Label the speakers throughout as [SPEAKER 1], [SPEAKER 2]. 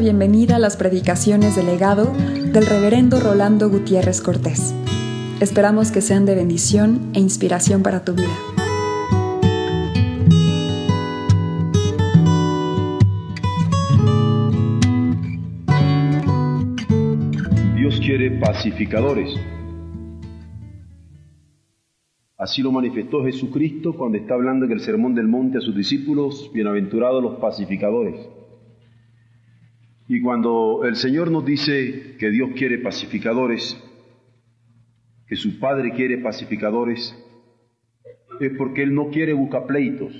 [SPEAKER 1] bienvenida a las predicaciones del legado del reverendo Rolando Gutiérrez Cortés. Esperamos que sean de bendición e inspiración para tu vida.
[SPEAKER 2] Dios quiere pacificadores. Así lo manifestó Jesucristo cuando está hablando en el Sermón del Monte a sus discípulos, bienaventurados los pacificadores. Y cuando el Señor nos dice que Dios quiere pacificadores, que su Padre quiere pacificadores, es porque Él no quiere buscapleitos.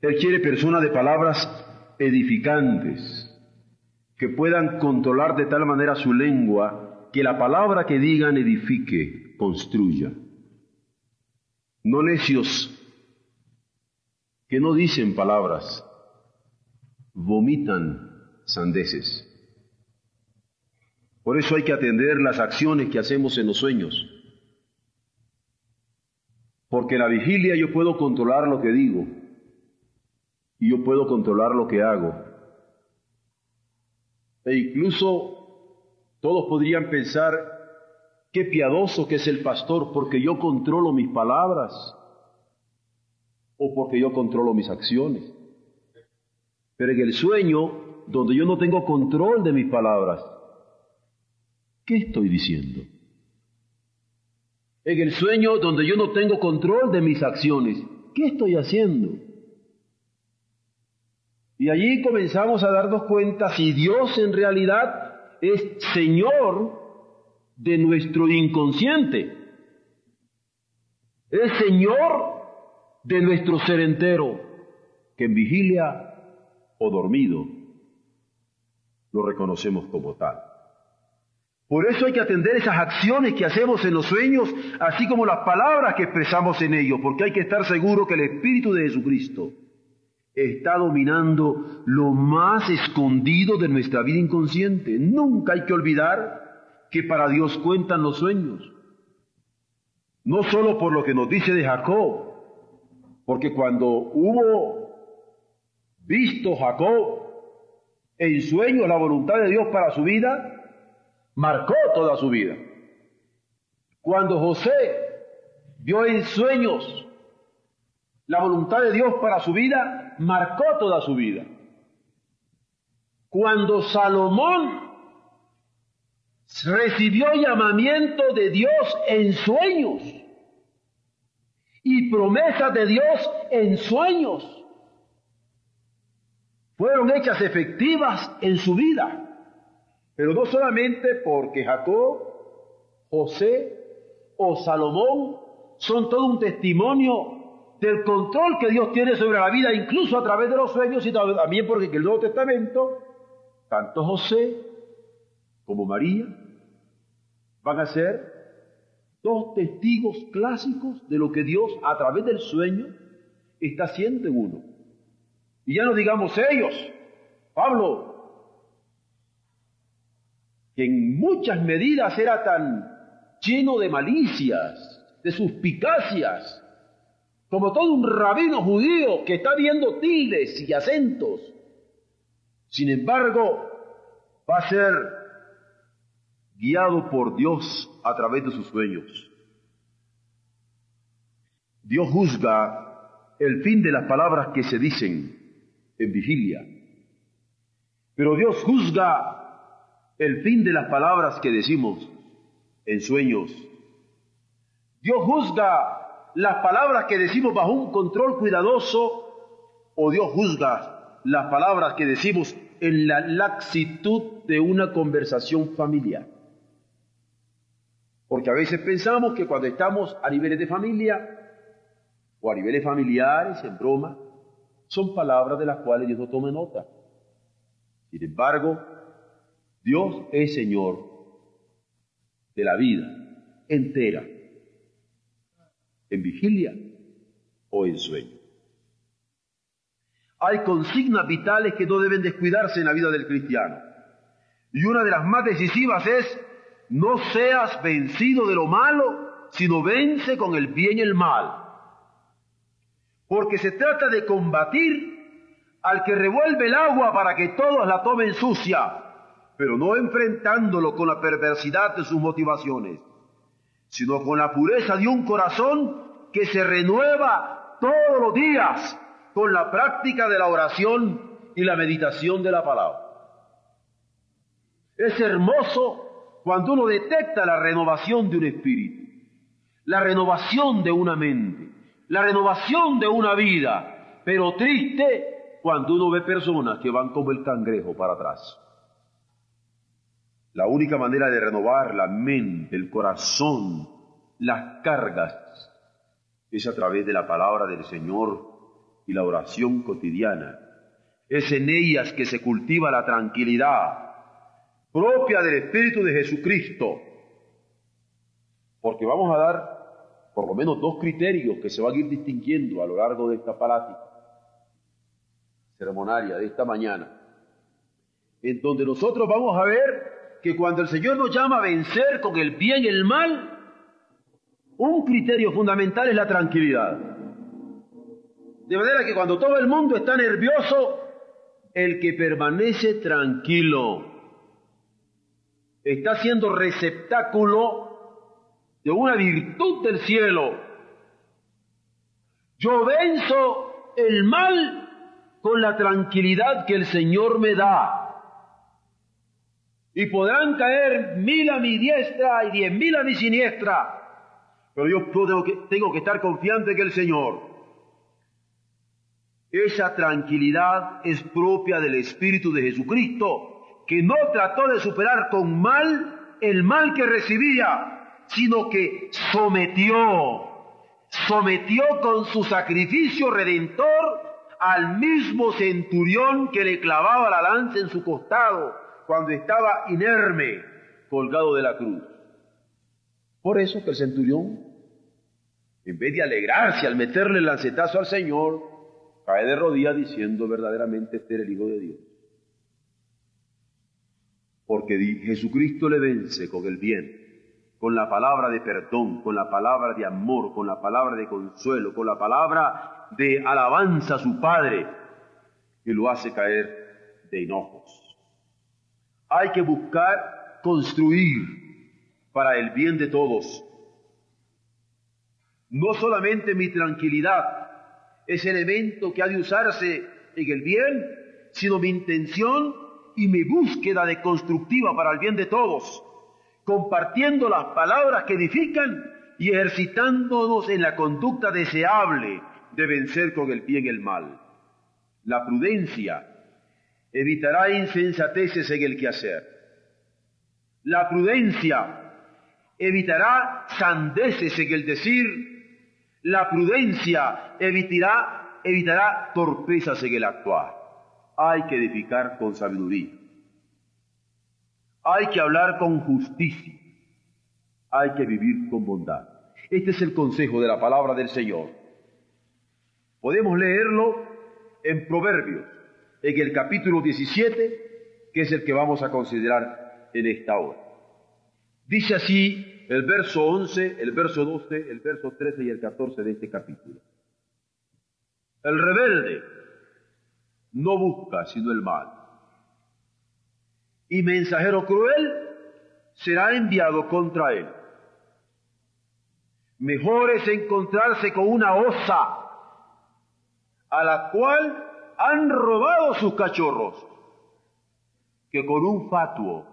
[SPEAKER 2] Él quiere personas de palabras edificantes, que puedan controlar de tal manera su lengua que la palabra que digan edifique, construya. No necios que no dicen palabras, vomitan sandeces. Por eso hay que atender las acciones que hacemos en los sueños. Porque en la vigilia yo puedo controlar lo que digo y yo puedo controlar lo que hago. E incluso todos podrían pensar, qué piadoso que es el pastor porque yo controlo mis palabras o porque yo controlo mis acciones. Pero en el sueño, donde yo no tengo control de mis palabras, ¿qué estoy diciendo? En el sueño, donde yo no tengo control de mis acciones, ¿qué estoy haciendo? Y allí comenzamos a darnos cuenta si Dios en realidad es Señor de nuestro inconsciente, es Señor de nuestro ser entero, que en vigilia o dormido, lo reconocemos como tal. Por eso hay que atender esas acciones que hacemos en los sueños, así como las palabras que expresamos en ellos, porque hay que estar seguro que el Espíritu de Jesucristo está dominando lo más escondido de nuestra vida inconsciente. Nunca hay que olvidar que para Dios cuentan los sueños. No solo por lo que nos dice de Jacob, porque cuando hubo visto Jacob en sueños la voluntad de Dios para su vida, marcó toda su vida. Cuando José vio en sueños la voluntad de Dios para su vida, marcó toda su vida. Cuando Salomón recibió llamamiento de Dios en sueños y promesas de Dios en sueños, fueron hechas efectivas en su vida. Pero no solamente porque Jacob, José o Salomón son todo un testimonio del control que Dios tiene sobre la vida, incluso a través de los sueños y también porque en el Nuevo Testamento, tanto José como María van a ser dos testigos clásicos de lo que Dios a través del sueño está haciendo en uno. Y ya no digamos ellos, Pablo, que en muchas medidas era tan lleno de malicias, de suspicacias, como todo un rabino judío que está viendo tildes y acentos. Sin embargo, va a ser guiado por Dios a través de sus sueños. Dios juzga el fin de las palabras que se dicen en vigilia. Pero Dios juzga el fin de las palabras que decimos en sueños. Dios juzga las palabras que decimos bajo un control cuidadoso o Dios juzga las palabras que decimos en la laxitud de una conversación familiar. Porque a veces pensamos que cuando estamos a niveles de familia o a niveles familiares, en broma, son palabras de las cuales Dios no toma nota. Sin embargo, Dios es Señor de la vida entera, en vigilia o en sueño. Hay consignas vitales que no deben descuidarse en la vida del cristiano. Y una de las más decisivas es, no seas vencido de lo malo, sino vence con el bien y el mal porque se trata de combatir al que revuelve el agua para que todos la tomen sucia, pero no enfrentándolo con la perversidad de sus motivaciones, sino con la pureza de un corazón que se renueva todos los días con la práctica de la oración y la meditación de la palabra. Es hermoso cuando uno detecta la renovación de un espíritu, la renovación de una mente, la renovación de una vida, pero triste cuando uno ve personas que van como el cangrejo para atrás. La única manera de renovar la mente, el corazón, las cargas, es a través de la palabra del Señor y la oración cotidiana. Es en ellas que se cultiva la tranquilidad propia del Espíritu de Jesucristo. Porque vamos a dar por lo menos dos criterios que se van a ir distinguiendo a lo largo de esta palática ceremonaria de esta mañana, en donde nosotros vamos a ver que cuando el Señor nos llama a vencer con el bien y el mal, un criterio fundamental es la tranquilidad. De manera que cuando todo el mundo está nervioso, el que permanece tranquilo está siendo receptáculo de una virtud del cielo. Yo venzo el mal con la tranquilidad que el Señor me da. Y podrán caer mil a mi diestra y diez mil a mi siniestra. Pero yo tengo que, tengo que estar confiante que el Señor. Esa tranquilidad es propia del Espíritu de Jesucristo, que no trató de superar con mal el mal que recibía, sino que sometió, sometió con su sacrificio redentor al mismo centurión que le clavaba la lanza en su costado cuando estaba inerme, colgado de la cruz. Por eso que el centurión, en vez de alegrarse al meterle el lancetazo al Señor, cae de rodillas diciendo verdaderamente este era el Hijo de Dios. Porque Jesucristo le vence con el bien con la palabra de perdón, con la palabra de amor, con la palabra de consuelo, con la palabra de alabanza a su Padre, que lo hace caer de enojos. Hay que buscar construir para el bien de todos. No solamente mi tranquilidad es elemento que ha de usarse en el bien, sino mi intención y mi búsqueda de constructiva para el bien de todos compartiendo las palabras que edifican y ejercitándonos en la conducta deseable de vencer con el bien el mal. La prudencia evitará insensateces en el quehacer. La prudencia evitará sandeces en el decir. La prudencia evitará, evitará torpezas en el actuar. Hay que edificar con sabiduría. Hay que hablar con justicia. Hay que vivir con bondad. Este es el consejo de la palabra del Señor. Podemos leerlo en Proverbios, en el capítulo 17, que es el que vamos a considerar en esta hora. Dice así el verso 11, el verso 12, el verso 13 y el 14 de este capítulo. El rebelde no busca sino el mal y mensajero cruel será enviado contra él. Mejor es encontrarse con una osa a la cual han robado sus cachorros que con un fatuo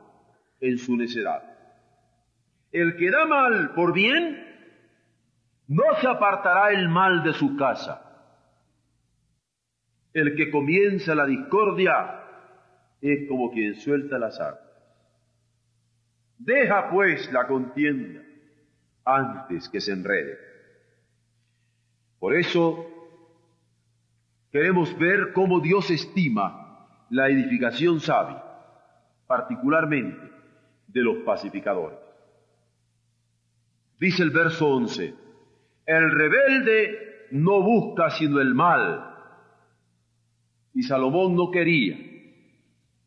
[SPEAKER 2] en su necedad. El que da mal por bien, no se apartará el mal de su casa. El que comienza la discordia, es como quien suelta las armas. Deja pues la contienda antes que se enrede. Por eso queremos ver cómo Dios estima la edificación sabia, particularmente de los pacificadores. Dice el verso 11, el rebelde no busca sino el mal, y Salomón no quería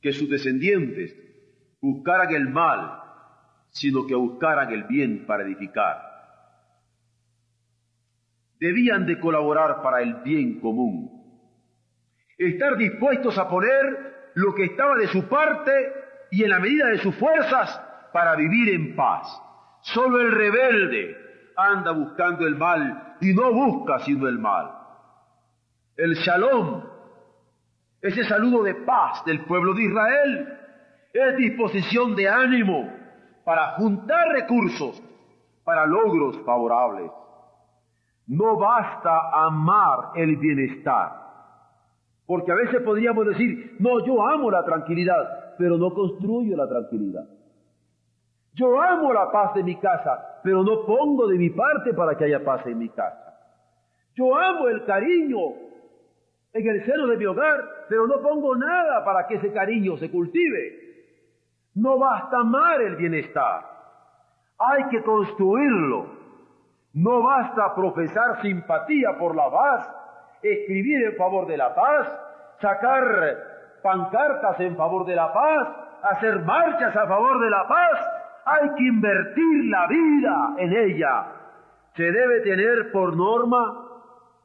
[SPEAKER 2] que sus descendientes buscaran el mal, sino que buscaran el bien para edificar. Debían de colaborar para el bien común. estar dispuestos a poner lo que estaba de su parte y en la medida de sus fuerzas para vivir en paz. Solo el rebelde anda buscando el mal y no busca sino el mal. El shalom, ese saludo de paz del pueblo de Israel, es disposición de ánimo para juntar recursos para logros favorables. No basta amar el bienestar, porque a veces podríamos decir, no, yo amo la tranquilidad, pero no construyo la tranquilidad. Yo amo la paz de mi casa, pero no pongo de mi parte para que haya paz en mi casa. Yo amo el cariño en el seno de mi hogar, pero no pongo nada para que ese cariño se cultive. No basta amar el bienestar, hay que construirlo. No basta profesar simpatía por la paz, escribir en favor de la paz, sacar pancartas en favor de la paz, hacer marchas a favor de la paz. Hay que invertir la vida en ella. Se debe tener por norma,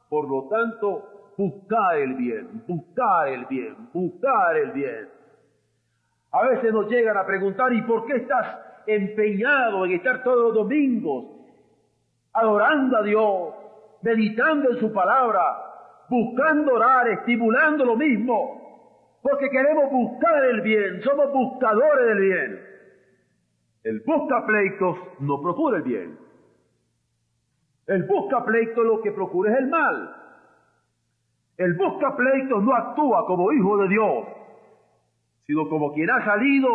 [SPEAKER 2] por lo tanto, buscar el bien, buscar el bien, buscar el bien. A veces nos llegan a preguntar, ¿y por qué estás empeñado en estar todos los domingos adorando a Dios, meditando en su palabra, buscando orar, estimulando lo mismo, porque queremos buscar el bien, somos buscadores del bien. El busca pleitos no procura el bien. El busca pleitos lo que procura es el mal. El busca pleitos no actúa como hijo de Dios, sino como quien ha salido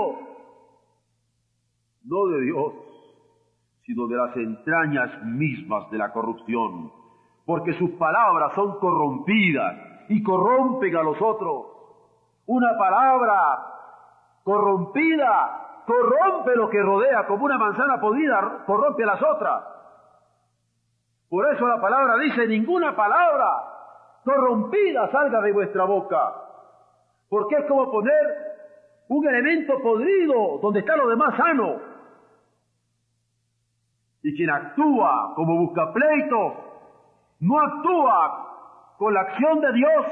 [SPEAKER 2] no de Dios, sino de las entrañas mismas de la corrupción, porque sus palabras son corrompidas y corrompen a los otros. Una palabra corrompida corrompe lo que rodea, como una manzana podrida corrompe a las otras. Por eso la palabra dice, ninguna palabra corrompida salga de vuestra boca, porque es como poner un elemento podrido donde está lo demás sano. Y quien actúa como busca pleito, no actúa con la acción de Dios,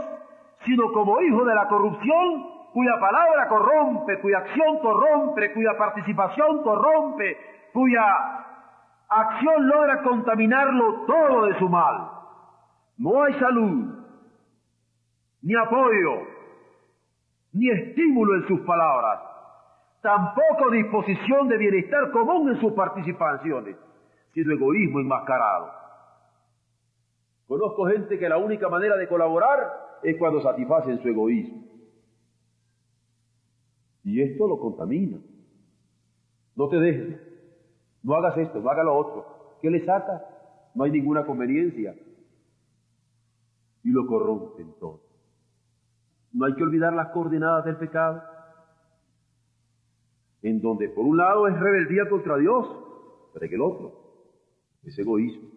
[SPEAKER 2] sino como hijo de la corrupción, cuya palabra corrompe, cuya acción corrompe, cuya participación corrompe, cuya acción logra contaminarlo todo de su mal. No hay salud, ni apoyo, ni estímulo en sus palabras, tampoco disposición de bienestar común en sus participaciones sino egoísmo enmascarado. Conozco gente que la única manera de colaborar es cuando satisfacen su egoísmo. Y esto lo contamina. No te dejes. No hagas esto, no hagas lo otro. ¿Qué le saca? No hay ninguna conveniencia. Y lo corrompen todo. No hay que olvidar las coordenadas del pecado. En donde por un lado es rebeldía contra Dios, pero que el otro es egoísmo.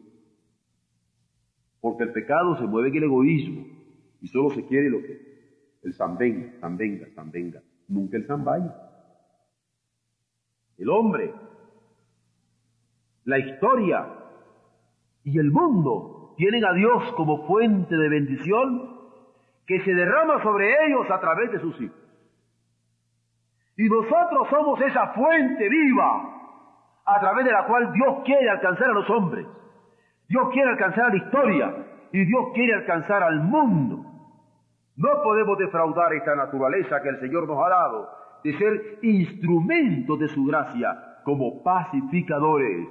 [SPEAKER 2] Porque el pecado se mueve en el egoísmo y solo se quiere lo que el zambenga, zambenga, zambenga, nunca el zambaya. El hombre, la historia y el mundo tienen a Dios como fuente de bendición que se derrama sobre ellos a través de sus hijos. Y nosotros somos esa fuente viva a través de la cual Dios quiere alcanzar a los hombres. Dios quiere alcanzar a la historia y Dios quiere alcanzar al mundo. No podemos defraudar esta naturaleza que el Señor nos ha dado de ser instrumentos de su gracia como pacificadores.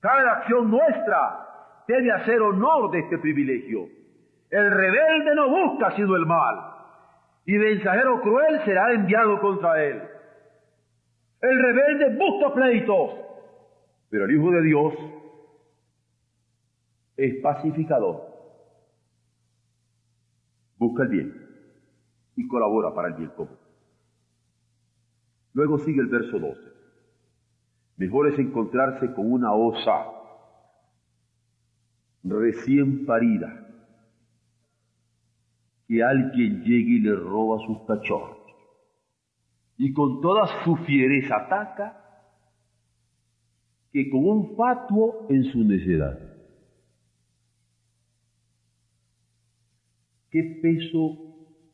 [SPEAKER 2] Cada acción nuestra debe hacer honor de este privilegio. El rebelde no busca sino el mal y mensajero cruel será enviado contra él. El rebelde busca pleitos, pero el Hijo de Dios es pacificador. Busca el bien y colabora para el bien común. Luego sigue el verso 12. Mejor es encontrarse con una osa recién parida que alguien llegue y le roba sus cachorros y con toda su fiereza ataca que con un fatuo en su necedad. ¿Qué peso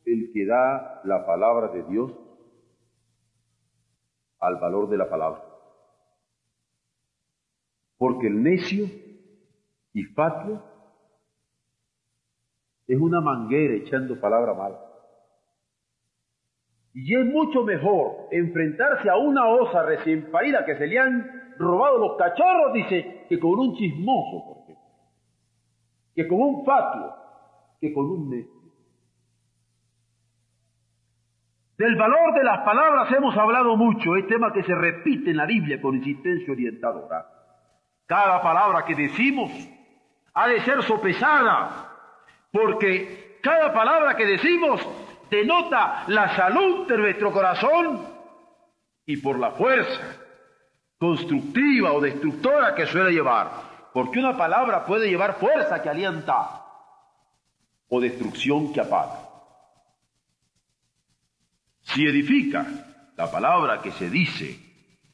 [SPEAKER 2] el que da la palabra de Dios al valor de la palabra. Porque el necio y fatuo es una manguera echando palabra mala. Y es mucho mejor enfrentarse a una osa recién parida que se le han robado los cachorros, dice, que con un chismoso, por ejemplo. Que con un fatuo, que con un necio. Del valor de las palabras hemos hablado mucho, es tema que se repite en la Biblia con insistencia orientadora. Cada palabra que decimos ha de ser sopesada, porque cada palabra que decimos denota la salud de nuestro corazón y por la fuerza constructiva o destructora que suele llevar. Porque una palabra puede llevar fuerza que alienta o destrucción que apaga. Si edifica la palabra que se dice,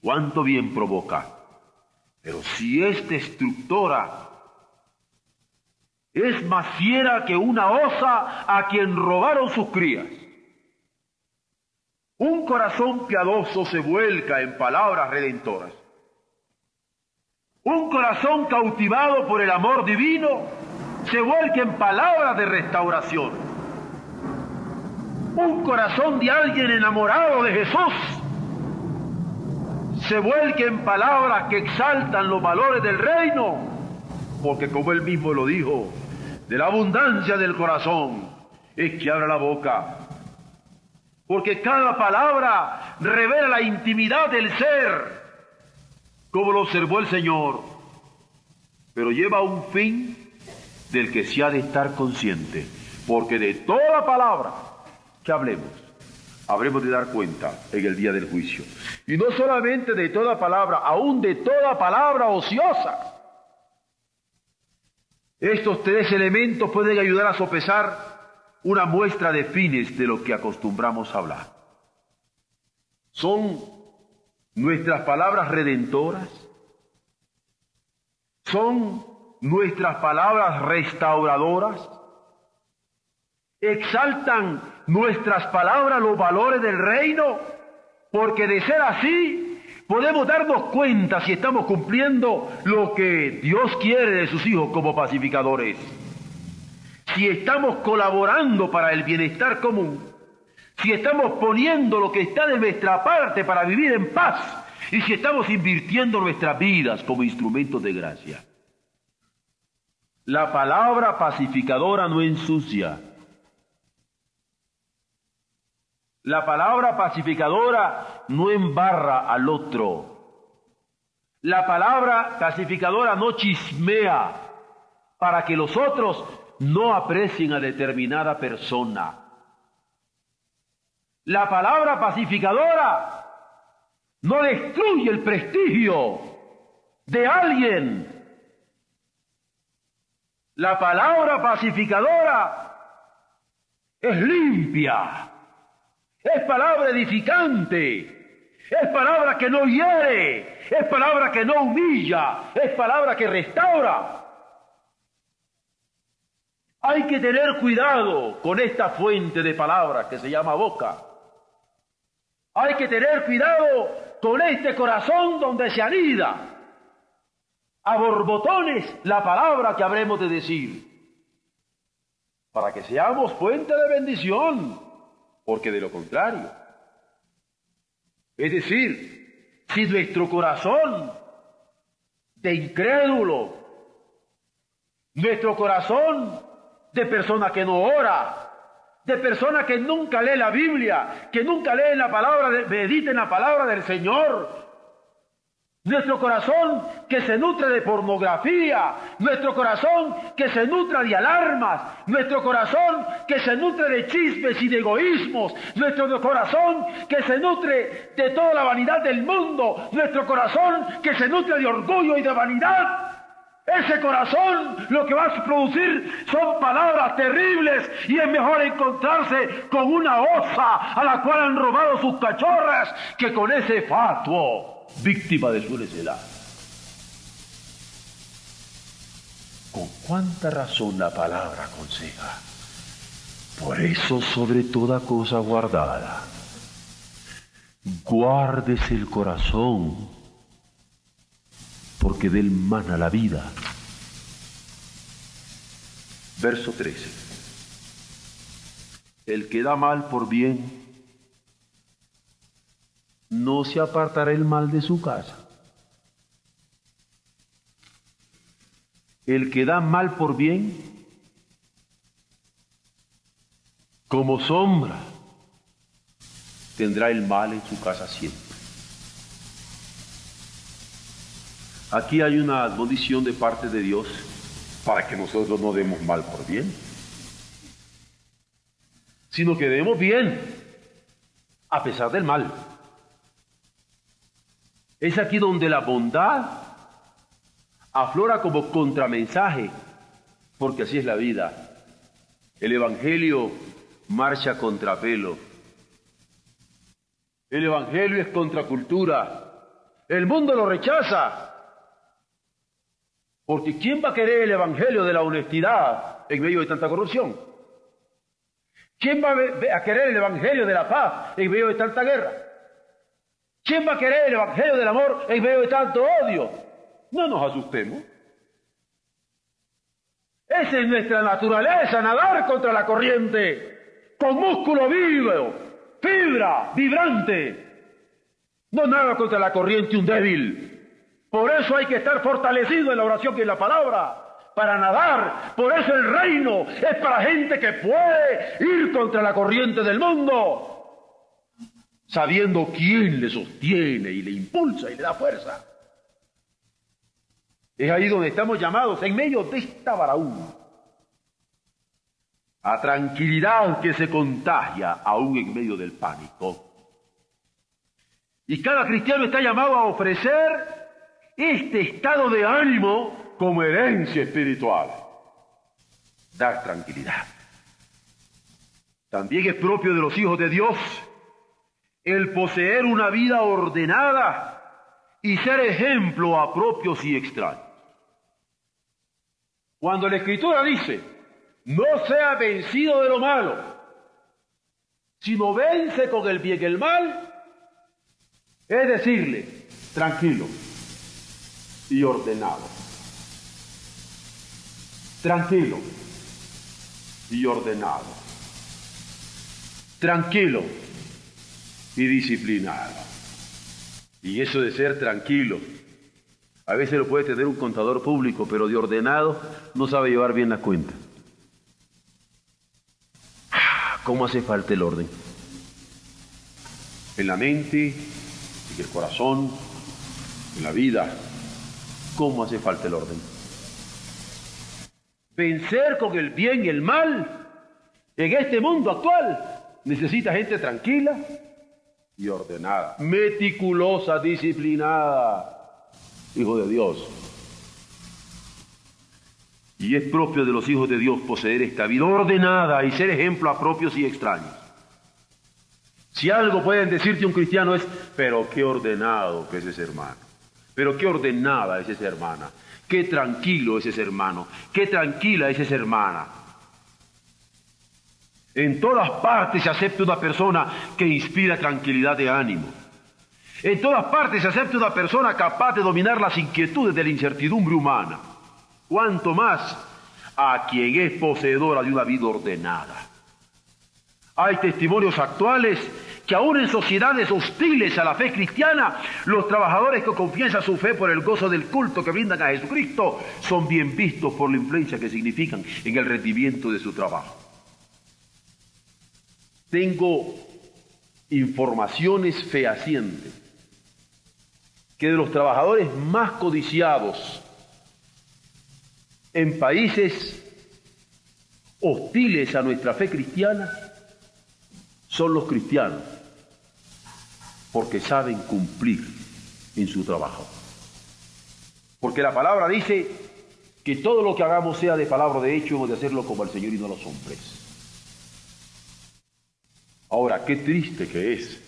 [SPEAKER 2] cuánto bien provoca. Pero si es destructora, es más fiera que una osa a quien robaron sus crías. Un corazón piadoso se vuelca en palabras redentoras. Un corazón cautivado por el amor divino se vuelca en palabras de restauración. Un corazón de alguien enamorado de Jesús se vuelca en palabras que exaltan los valores del reino, porque como él mismo lo dijo, de la abundancia del corazón es que abra la boca. Porque cada palabra revela la intimidad del ser, como lo observó el Señor, pero lleva un fin del que se ha de estar consciente, porque de toda palabra que hablemos, habremos de dar cuenta en el día del juicio. Y no solamente de toda palabra, aún de toda palabra ociosa estos tres elementos pueden ayudar a sopesar una muestra de fines de lo que acostumbramos a hablar. Son nuestras palabras redentoras, son nuestras palabras restauradoras, exaltan nuestras palabras los valores del reino, porque de ser así, podemos darnos cuenta si estamos cumpliendo lo que Dios quiere de sus hijos como pacificadores. Si estamos colaborando para el bienestar común, si estamos poniendo lo que está de nuestra parte para vivir en paz y si estamos invirtiendo nuestras vidas como instrumentos de gracia. La palabra pacificadora no ensucia, La palabra pacificadora no embarra al otro. La palabra pacificadora no chismea para que los otros no aprecien a determinada persona. La palabra pacificadora no destruye el prestigio de alguien. La palabra pacificadora es limpia es palabra edificante. Es palabra que no hiere. Es palabra que no humilla. Es palabra que restaura. Hay que tener cuidado con esta fuente de palabras que se llama boca. Hay que tener cuidado con este corazón donde se anida a borbotones la palabra que habremos de decir, para que seamos fuente de bendición porque de lo contrario. Es decir, si nuestro corazón de incrédulo, nuestro corazón de persona que no ora, de persona que nunca lee la Biblia, que nunca lee la palabra, medita en la palabra del Señor, nuestro corazón que se nutre de pornografía, nuestro corazón que se nutre de alarmas, nuestro corazón que se nutre de chismes y de egoísmos, nuestro corazón que se nutre de toda la vanidad del mundo, nuestro corazón que se nutre de orgullo y de vanidad. Ese corazón lo que va a producir son palabras terribles y es mejor encontrarse con una osa a la cual han robado sus cachorras que con ese fatuo víctima de su necedad. Con cuánta razón la palabra aconseja. Por eso sobre toda cosa guardada, guardes el corazón, porque del mana la vida. Verso 13. El que da mal por bien, no se apartará el mal de su casa. El que da mal por bien, como sombra, tendrá el mal en su casa siempre. Aquí hay una admonición de parte de Dios para que nosotros no demos mal por bien, sino que demos bien a pesar del mal. Es aquí donde la bondad aflora como contramensaje, porque así es la vida. El Evangelio marcha contra pelo. El Evangelio es contracultura. El mundo lo rechaza. Porque ¿quién va a querer el Evangelio de la honestidad en medio de tanta corrupción? ¿Quién va a querer el Evangelio de la paz en medio de tanta guerra? ¿Quién va a querer el Evangelio del amor en medio de tanto odio? No nos asustemos. Esa es nuestra naturaleza, nadar contra la corriente con músculo vivo, fibra, vibrante. No nada contra la corriente un débil. Por eso hay que estar fortalecido en la oración que en la palabra, para nadar. Por eso el reino es para gente que puede ir contra la corriente del mundo, sabiendo quién le sostiene y le impulsa y le da fuerza. Es ahí donde estamos llamados, en medio de esta baraúna, a tranquilidad que se contagia aún en medio del pánico. Y cada cristiano está llamado a ofrecer este estado de ánimo como herencia espiritual. Dar tranquilidad. También es propio de los hijos de Dios el poseer una vida ordenada y ser ejemplo a propios y extraños. Cuando la Escritura dice, no sea vencido de lo malo, sino vence con el bien el mal, es decirle, tranquilo y ordenado. Tranquilo y ordenado. Tranquilo y disciplinado. Y eso de ser tranquilo, a veces lo puede tener un contador público, pero de ordenado no sabe llevar bien la cuenta. ¿Cómo hace falta el orden? En la mente, en el corazón, en la vida. ¿Cómo hace falta el orden? Vencer con el bien y el mal en este mundo actual necesita gente tranquila y ordenada, meticulosa, disciplinada, hijo de Dios. Y es propio de los hijos de Dios poseer esta vida ordenada y ser ejemplo a propios y extraños. Si algo pueden decirte un cristiano es, pero qué ordenado que es ese hermano, pero qué ordenada es esa hermana, qué tranquilo es ese hermano, qué tranquila es esa hermana. En todas partes se acepta una persona que inspira tranquilidad de ánimo. En todas partes se acepta una persona capaz de dominar las inquietudes de la incertidumbre humana cuanto más a quien es poseedora de una vida ordenada. Hay testimonios actuales que aún en sociedades hostiles a la fe cristiana, los trabajadores que confiesan su fe por el gozo del culto que brindan a Jesucristo son bien vistos por la influencia que significan en el rendimiento de su trabajo. Tengo informaciones fehacientes que de los trabajadores más codiciados en países hostiles a nuestra fe cristiana son los cristianos, porque saben cumplir en su trabajo. Porque la palabra dice que todo lo que hagamos sea de palabra de hecho, hemos de hacerlo como el Señor y no los hombres. Ahora, qué triste que es.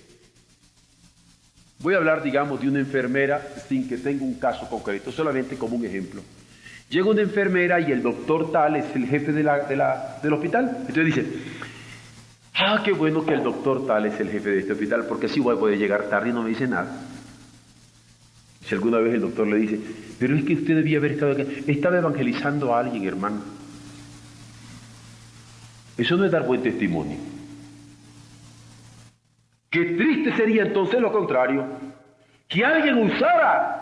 [SPEAKER 2] Voy a hablar, digamos, de una enfermera sin que tenga un caso concreto, solamente como un ejemplo. Llega una enfermera y el doctor tal es el jefe de la, del hospital. Entonces dice, Ah, qué bueno que el doctor tal es el jefe de este hospital, porque así voy a poder llegar tarde y no me dice nada. Si alguna vez el doctor le dice, pero es que usted debía haber estado estaba evangelizando a alguien, hermano. Eso no es dar buen testimonio. Qué triste sería entonces lo contrario, que alguien usara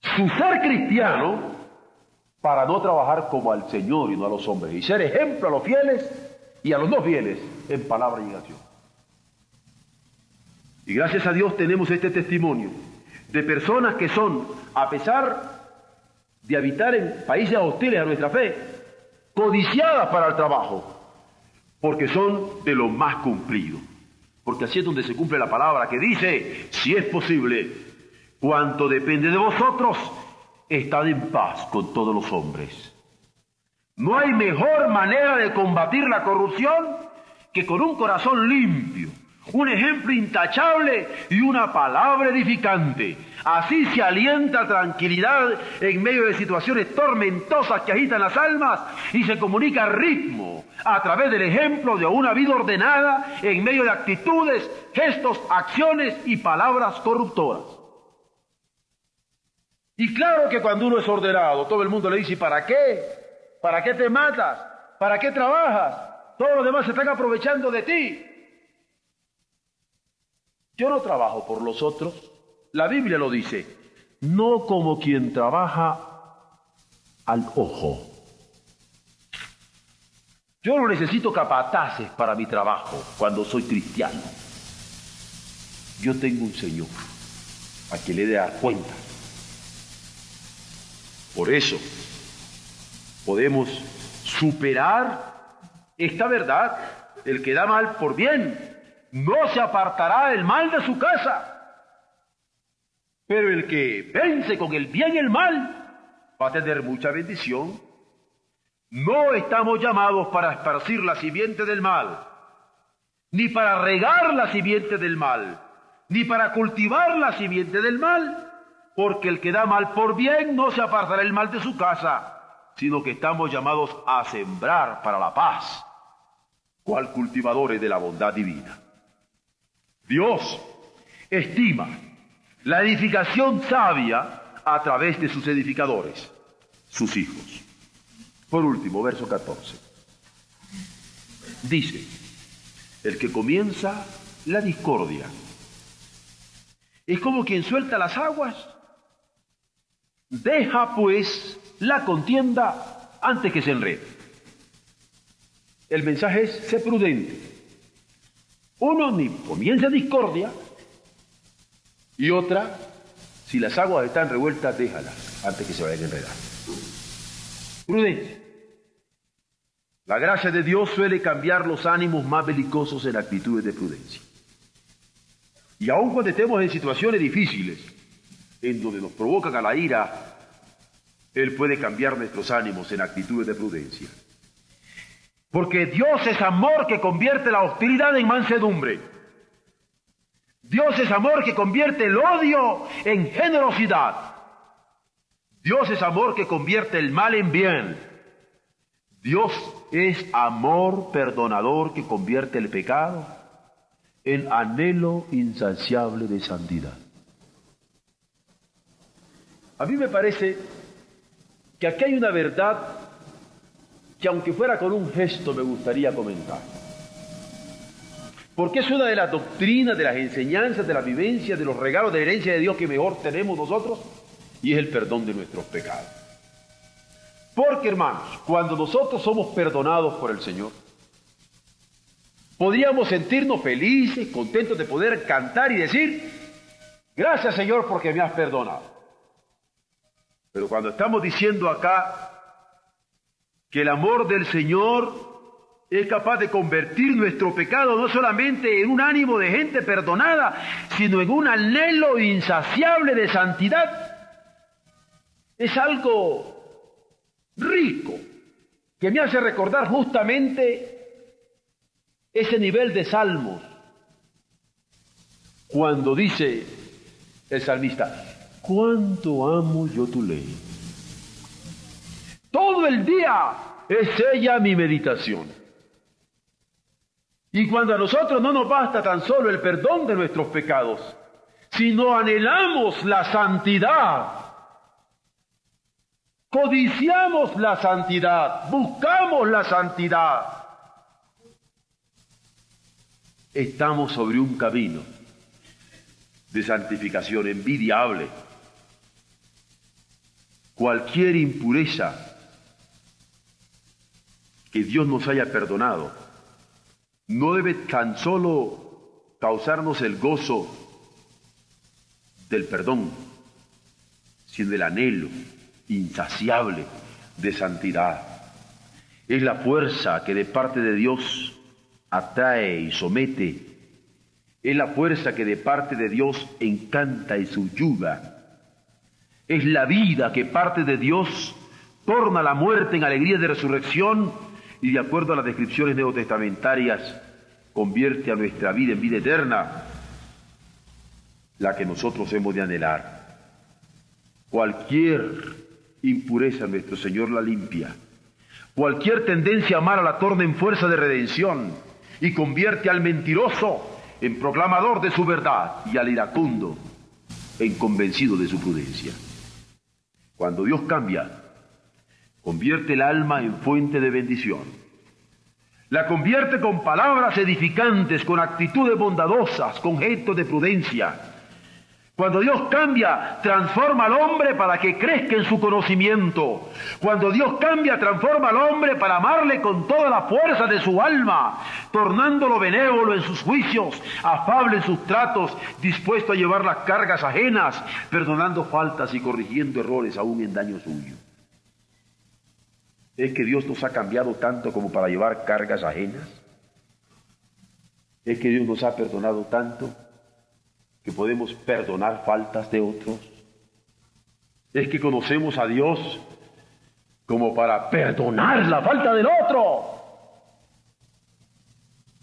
[SPEAKER 2] su ser cristiano para no trabajar como al Señor y no a los hombres, y ser ejemplo a los fieles y a los no fieles en palabra y acción. Y gracias a Dios tenemos este testimonio de personas que son, a pesar de habitar en países hostiles a nuestra fe, codiciadas para el trabajo, porque son de lo más cumplido. Porque así es donde se cumple la palabra que dice, si es posible, cuanto depende de vosotros, estad en paz con todos los hombres. No hay mejor manera de combatir la corrupción que con un corazón limpio, un ejemplo intachable y una palabra edificante. Así se alienta tranquilidad en medio de situaciones tormentosas que agitan las almas y se comunica ritmo a través del ejemplo de una vida ordenada en medio de actitudes, gestos, acciones y palabras corruptoras. Y claro que cuando uno es ordenado, todo el mundo le dice, ¿para qué? ¿Para qué te matas? ¿Para qué trabajas? Todos los demás se están aprovechando de ti. Yo no trabajo por los otros. La Biblia lo dice, no como quien trabaja al ojo. Yo no necesito capataces para mi trabajo cuando soy cristiano. Yo tengo un Señor a quien le dé cuenta. Por eso podemos superar esta verdad. El que da mal por bien no se apartará el mal de su casa. Pero el que vence con el bien y el mal va a tener mucha bendición. No estamos llamados para esparcir la simiente del mal, ni para regar la simiente del mal, ni para cultivar la simiente del mal, porque el que da mal por bien no se apartará el mal de su casa, sino que estamos llamados a sembrar para la paz, cual cultivadores de la bondad divina. Dios estima la edificación sabia a través de sus edificadores, sus hijos. Por último, verso 14. Dice, el que comienza la discordia es como quien suelta las aguas, deja pues la contienda antes que se enrede. El mensaje es, sé prudente, uno ni comienza discordia y otra, si las aguas están revueltas, déjalas antes que se vayan a enredar. Prudencia. La gracia de Dios suele cambiar los ánimos más belicosos en actitudes de prudencia. Y aun cuando estemos en situaciones difíciles, en donde nos provocan a la ira, Él puede cambiar nuestros ánimos en actitudes de prudencia. Porque Dios es amor que convierte la hostilidad en mansedumbre. Dios es amor que convierte el odio en generosidad. Dios es amor que convierte el mal en bien. Dios es amor perdonador que convierte el pecado en anhelo insaciable de santidad. A mí me parece que aquí hay una verdad que aunque fuera con un gesto me gustaría comentar. Porque es una de las doctrinas, de las enseñanzas, de la vivencia, de los regalos de herencia de Dios que mejor tenemos nosotros, y es el perdón de nuestros pecados. Porque hermanos, cuando nosotros somos perdonados por el Señor, podríamos sentirnos felices, contentos de poder cantar y decir, gracias Señor porque me has perdonado. Pero cuando estamos diciendo acá, que el amor del Señor es capaz de convertir nuestro pecado no solamente en un ánimo de gente perdonada, sino en un anhelo insaciable de santidad. Es algo rico que me hace recordar justamente ese nivel de salmos cuando dice el salmista, cuánto amo yo tu ley. Todo el día es ella mi meditación. Y cuando a nosotros no nos basta tan solo el perdón de nuestros pecados, sino anhelamos la santidad, codiciamos la santidad, buscamos la santidad, estamos sobre un camino de santificación envidiable. Cualquier impureza que Dios nos haya perdonado no debe tan solo causarnos el gozo del perdón, sino el anhelo insaciable de santidad. Es la fuerza que de parte de Dios atrae y somete. Es la fuerza que de parte de Dios encanta y subyuga. Es la vida que parte de Dios torna la muerte en alegría de resurrección y de acuerdo a las descripciones neotestamentarias, convierte a nuestra vida en vida eterna, la que nosotros hemos de anhelar. Cualquier impureza nuestro Señor la limpia. Cualquier tendencia a la torna en fuerza de redención y convierte al mentiroso en proclamador de su verdad y al iracundo en convencido de su prudencia. Cuando Dios cambia, Convierte el alma en fuente de bendición. La convierte con palabras edificantes, con actitudes bondadosas, con gestos de prudencia. Cuando Dios cambia, transforma al hombre para que crezca en su conocimiento. Cuando Dios cambia, transforma al hombre para amarle con toda la fuerza de su alma, tornándolo benévolo en sus juicios, afable en sus tratos, dispuesto a llevar las cargas ajenas, perdonando faltas y corrigiendo errores aún en daño suyo. ¿Es que Dios nos ha cambiado tanto como para llevar cargas ajenas? ¿Es que Dios nos ha perdonado tanto que podemos perdonar faltas de otros? ¿Es que conocemos a Dios como para perdonar la falta del otro?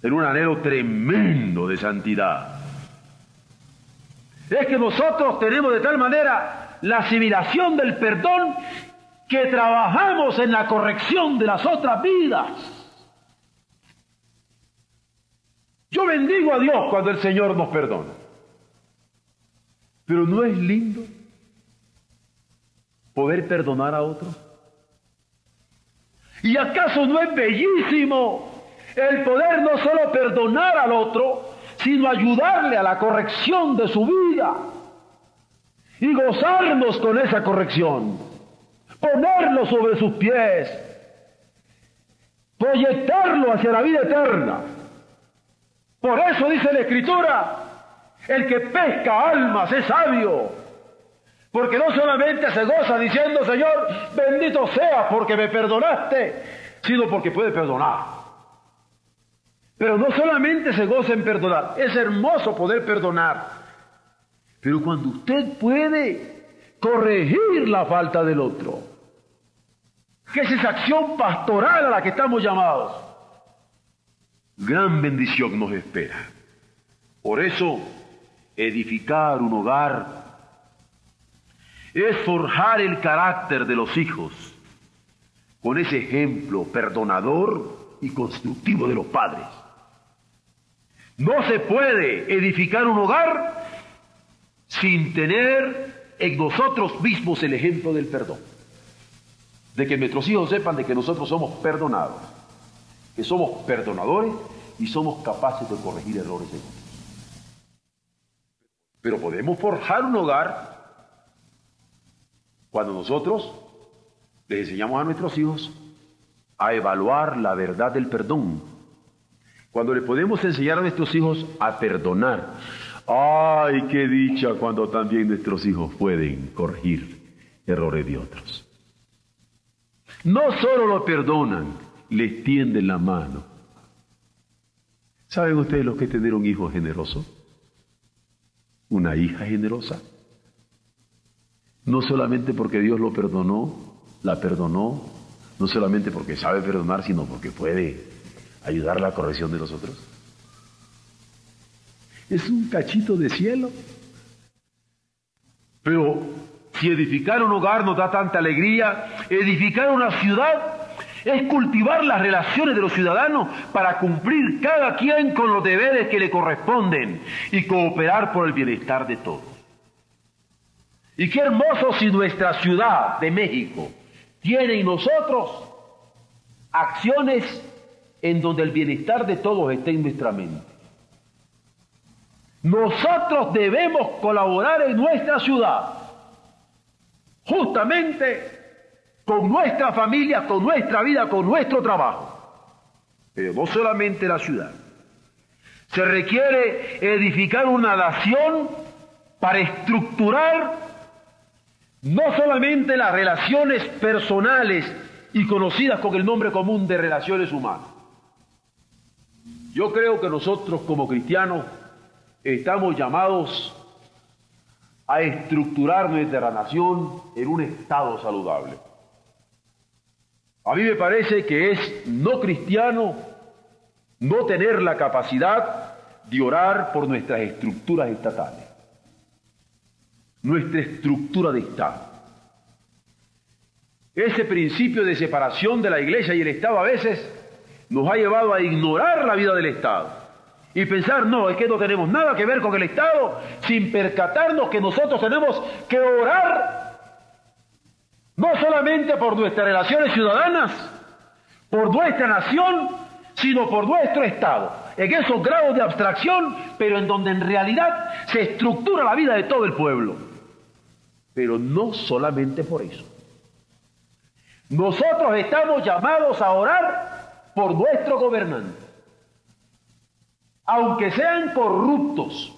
[SPEAKER 2] En un anhelo tremendo de santidad. Es que nosotros tenemos de tal manera la asimilación del perdón que trabajamos en la corrección de las otras vidas. Yo bendigo a Dios cuando el Señor nos perdona. Pero ¿no es lindo poder perdonar a otros? ¿Y acaso no es bellísimo el poder no solo perdonar al otro, sino ayudarle a la corrección de su vida y gozarnos con esa corrección? Ponerlo sobre sus pies, proyectarlo hacia la vida eterna. Por eso dice la Escritura, el que pesca almas es sabio, porque no solamente se goza diciendo, Señor, bendito sea porque me perdonaste, sino porque puede perdonar. Pero no solamente se goza en perdonar, es hermoso poder perdonar. Pero cuando usted puede corregir la falta del otro, que es esa acción pastoral a la que estamos llamados. Gran bendición nos espera. Por eso, edificar un hogar es forjar el carácter de los hijos con ese ejemplo perdonador y constructivo de los padres. No se puede edificar un hogar sin tener en nosotros mismos el ejemplo del perdón de que nuestros hijos sepan de que nosotros somos perdonados, que somos perdonadores y somos capaces de corregir errores de otros. Pero podemos forjar un hogar cuando nosotros les enseñamos a nuestros hijos a evaluar la verdad del perdón. Cuando le podemos enseñar a nuestros hijos a perdonar. Ay, qué dicha cuando también nuestros hijos pueden corregir errores de otros. No solo lo perdonan, le tienden la mano. ¿Saben ustedes lo que es tener un hijo generoso? Una hija generosa. No solamente porque Dios lo perdonó, la perdonó, no solamente porque sabe perdonar, sino porque puede ayudar a la corrección de los otros. Es un cachito de cielo. Pero si edificar un hogar nos da tanta alegría, edificar una ciudad es cultivar las relaciones de los ciudadanos para cumplir cada quien con los deberes que le corresponden y cooperar por el bienestar de todos. Y qué hermoso si nuestra ciudad de México tiene en nosotros acciones en donde el bienestar de todos esté en nuestra mente. Nosotros debemos colaborar en nuestra ciudad, justamente con nuestra familia, con nuestra vida, con nuestro trabajo. Pero no solamente la ciudad. Se requiere edificar una nación para estructurar no solamente las relaciones personales y conocidas con el nombre común de relaciones humanas. Yo creo que nosotros como cristianos estamos llamados a estructurar nuestra nación en un estado saludable. A mí me parece que es no cristiano no tener la capacidad de orar por nuestras estructuras estatales, nuestra estructura de Estado. Ese principio de separación de la iglesia y el Estado a veces nos ha llevado a ignorar la vida del Estado y pensar, no, es que no tenemos nada que ver con el Estado sin percatarnos que nosotros tenemos que orar no solamente por nuestras relaciones ciudadanas, por nuestra nación, sino por nuestro Estado, en esos grados de abstracción, pero en donde en realidad se estructura la vida de todo el pueblo. Pero no solamente por eso. Nosotros estamos llamados a orar por nuestro gobernante, aunque sean corruptos,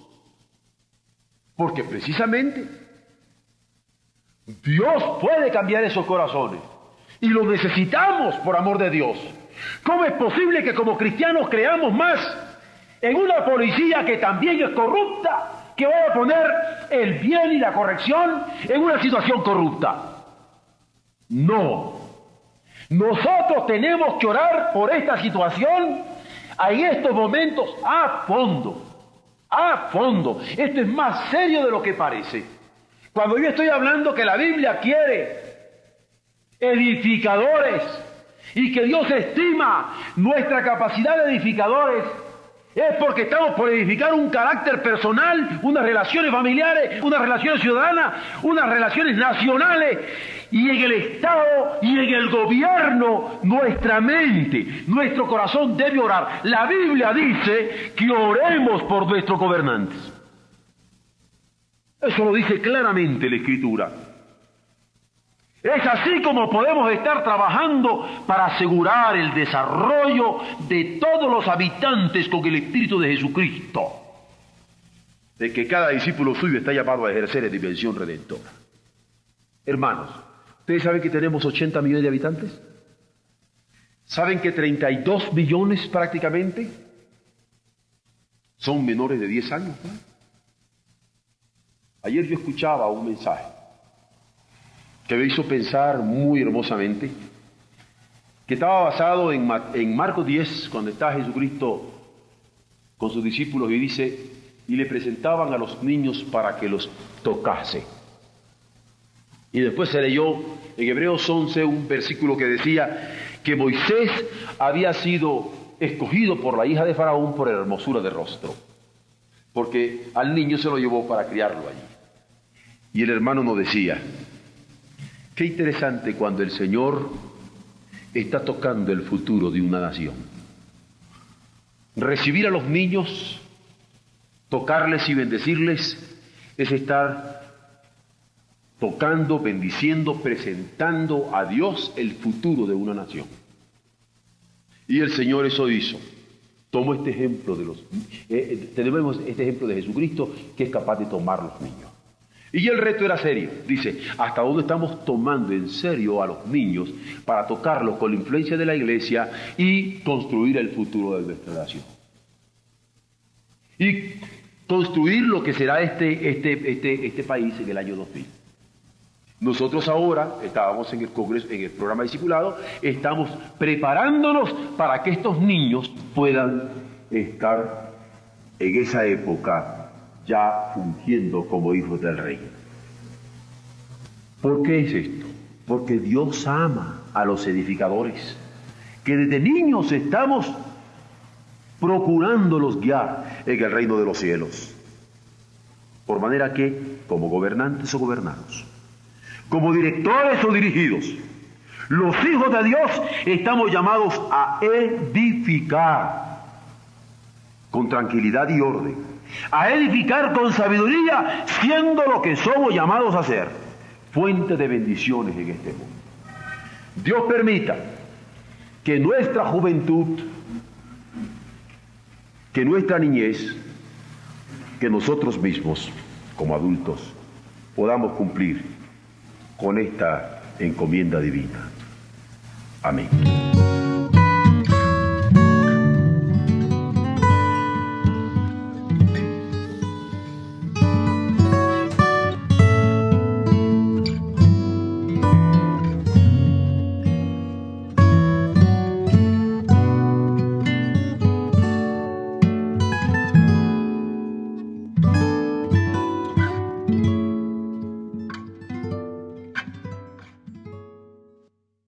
[SPEAKER 2] porque precisamente Dios puede cambiar esos corazones y lo necesitamos por amor de Dios. ¿Cómo es posible que como cristianos creamos más en una policía que también es corrupta, que va a poner el bien y la corrección en una situación corrupta? No. Nosotros tenemos que orar por esta situación en estos momentos a fondo. A fondo. Esto es más serio de lo que parece. Cuando yo estoy hablando que la Biblia quiere edificadores y que Dios estima nuestra capacidad de edificadores, es porque estamos por edificar un carácter personal, unas relaciones familiares, unas relaciones ciudadanas, unas relaciones nacionales. Y en el Estado y en el gobierno, nuestra mente, nuestro corazón debe orar. La Biblia dice que oremos por nuestros gobernantes. Eso lo dice claramente la Escritura. Es así como podemos estar trabajando para asegurar el desarrollo de todos los habitantes con el Espíritu de Jesucristo. De que cada discípulo suyo está llamado a ejercer en dimensión redentora. Hermanos, ¿ustedes saben que tenemos 80 millones de habitantes? ¿Saben que 32 millones prácticamente son menores de 10 años? Ayer yo escuchaba un mensaje que me hizo pensar muy hermosamente, que estaba basado en, en Marcos 10, cuando está Jesucristo con sus discípulos y dice, y le presentaban a los niños para que los tocase. Y después se leyó en Hebreos 11 un versículo que decía que Moisés había sido escogido por la hija de Faraón por hermosura de rostro, porque al niño se lo llevó para criarlo allí. Y el hermano nos decía, qué interesante cuando el Señor está tocando el futuro de una nación. Recibir a los niños, tocarles y bendecirles, es estar tocando, bendiciendo, presentando a Dios el futuro de una nación. Y el Señor eso hizo. Tomo este ejemplo de los... Eh, eh, tenemos este ejemplo de Jesucristo que es capaz de tomar los niños. Y el reto era serio. Dice, ¿hasta dónde estamos tomando en serio a los niños para tocarlos con la influencia de la iglesia y construir el futuro de nuestra nación? Y construir lo que será este, este, este, este país en el año 2000. Nosotros ahora estábamos en el Congreso, en el programa discipulado, estamos preparándonos para que estos niños puedan estar en esa época ya fungiendo como hijos del rey. ¿Por qué es esto? Porque Dios ama a los edificadores. que desde niños estamos procurándolos guiar en el reino de los cielos. Por manera que, como gobernantes o gobernados, como directores o dirigidos, los hijos de Dios estamos llamados a edificar con tranquilidad y orden, a edificar con sabiduría, siendo lo que somos llamados a ser, fuente de bendiciones en este mundo. Dios permita que nuestra juventud, que nuestra niñez, que nosotros mismos, como adultos, podamos cumplir con esta encomienda divina. Amém.